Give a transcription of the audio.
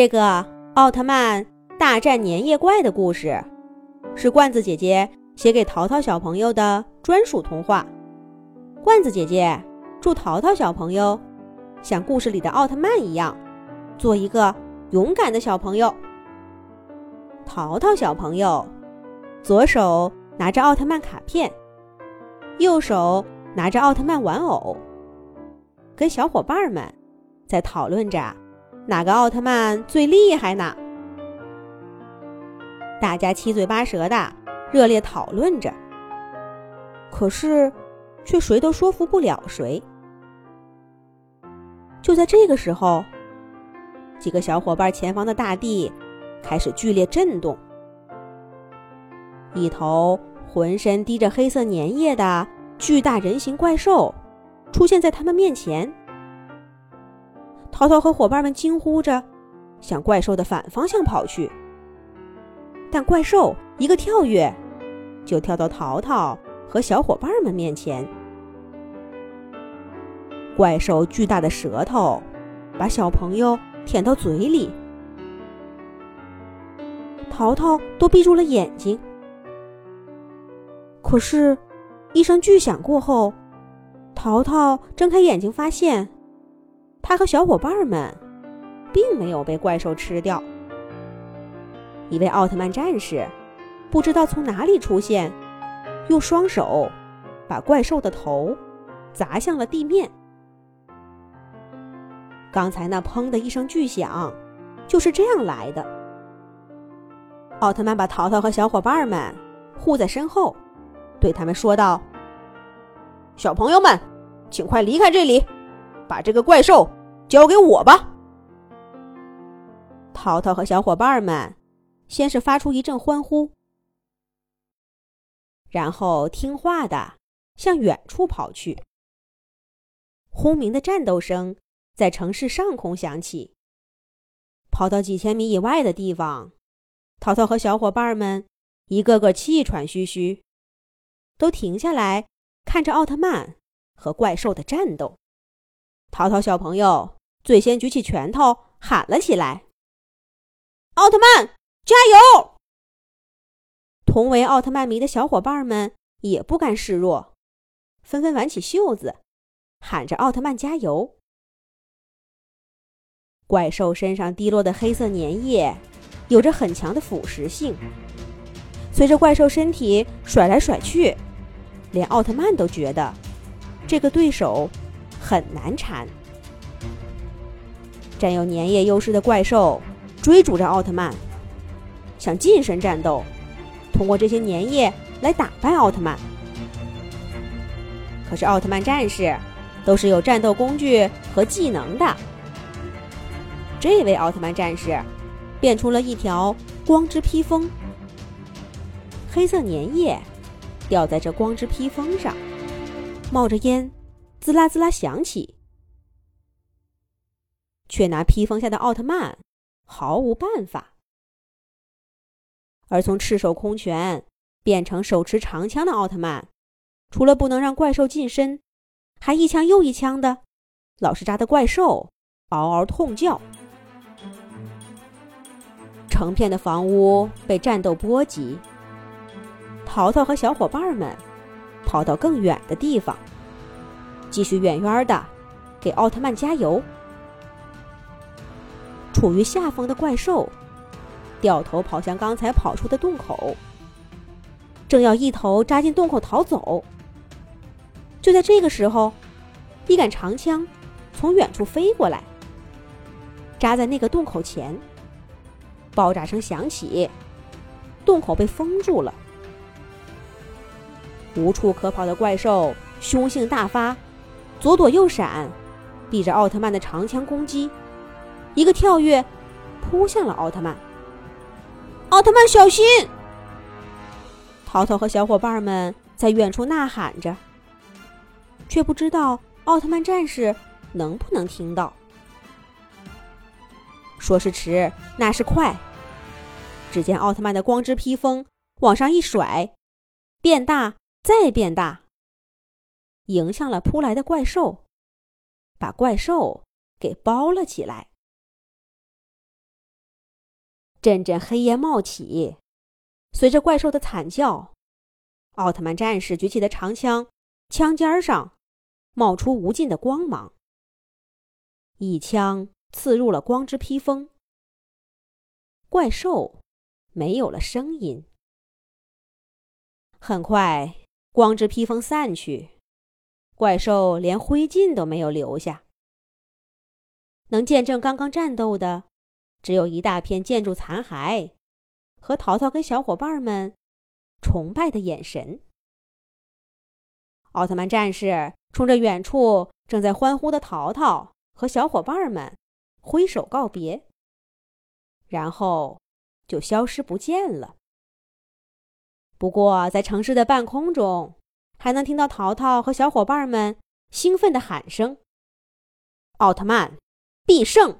这个奥特曼大战粘液怪的故事，是罐子姐姐写给淘淘小朋友的专属童话。罐子姐姐祝淘淘小朋友像故事里的奥特曼一样，做一个勇敢的小朋友。淘淘小朋友左手拿着奥特曼卡片，右手拿着奥特曼玩偶，跟小伙伴们在讨论着。哪个奥特曼最厉害呢？大家七嘴八舌的热烈讨论着，可是却谁都说服不了谁。就在这个时候，几个小伙伴前方的大地开始剧烈震动，一头浑身滴着黑色粘液的巨大人形怪兽出现在他们面前。淘淘和伙伴们惊呼着，向怪兽的反方向跑去。但怪兽一个跳跃，就跳到淘淘和小伙伴们面前。怪兽巨大的舌头把小朋友舔到嘴里，淘淘都闭住了眼睛。可是，一声巨响过后，淘淘睁开眼睛，发现。他和小伙伴们并没有被怪兽吃掉。一位奥特曼战士不知道从哪里出现，用双手把怪兽的头砸向了地面。刚才那“砰”的一声巨响就是这样来的。奥特曼把淘淘和小伙伴们护在身后，对他们说道：“小朋友们，请快离开这里。”把这个怪兽交给我吧！淘淘和小伙伴们先是发出一阵欢呼，然后听话的向远处跑去。轰鸣的战斗声在城市上空响起。跑到几千米以外的地方，淘淘和小伙伴们一个个气喘吁吁，都停下来看着奥特曼和怪兽的战斗。淘淘小朋友最先举起拳头喊了起来：“奥特曼，加油！”同为奥特曼迷的小伙伴们也不甘示弱，纷纷挽起袖子，喊着“奥特曼加油！”怪兽身上滴落的黑色粘液有着很强的腐蚀性，随着怪兽身体甩来甩去，连奥特曼都觉得这个对手。很难缠。占有粘液优势的怪兽追逐着奥特曼，想近身战斗，通过这些粘液来打败奥特曼。可是奥特曼战士都是有战斗工具和技能的。这位奥特曼战士变出了一条光之披风，黑色粘液掉在这光之披风上，冒着烟。滋啦滋啦响起，却拿披风下的奥特曼毫无办法。而从赤手空拳变成手持长枪的奥特曼，除了不能让怪兽近身，还一枪又一枪的，老是扎的怪兽嗷嗷痛叫。成片的房屋被战斗波及，淘淘和小伙伴们跑到更远的地方。继续远远的给奥特曼加油。处于下风的怪兽掉头跑向刚才跑出的洞口，正要一头扎进洞口逃走。就在这个时候，一杆长枪从远处飞过来，扎在那个洞口前。爆炸声响起，洞口被封住了。无处可跑的怪兽凶性大发。左躲右闪，避着奥特曼的长枪攻击，一个跳跃，扑向了奥特曼。奥特曼小心！淘淘和小伙伴们在远处呐喊着，却不知道奥特曼战士能不能听到。说是迟，那是快。只见奥特曼的光之披风往上一甩，变大，再变大。迎向了扑来的怪兽，把怪兽给包了起来。阵阵黑烟冒起，随着怪兽的惨叫，奥特曼战士举起的长枪，枪尖上冒出无尽的光芒，一枪刺入了光之披风。怪兽没有了声音。很快，光之披风散去，怪兽连灰烬都没有留下。能见证刚刚战斗的。只有一大片建筑残骸，和淘淘跟小伙伴们崇拜的眼神。奥特曼战士冲着远处正在欢呼的淘淘和小伙伴们挥手告别，然后就消失不见了。不过，在城市的半空中，还能听到淘淘和小伙伴们兴奋的喊声：“奥特曼，必胜！”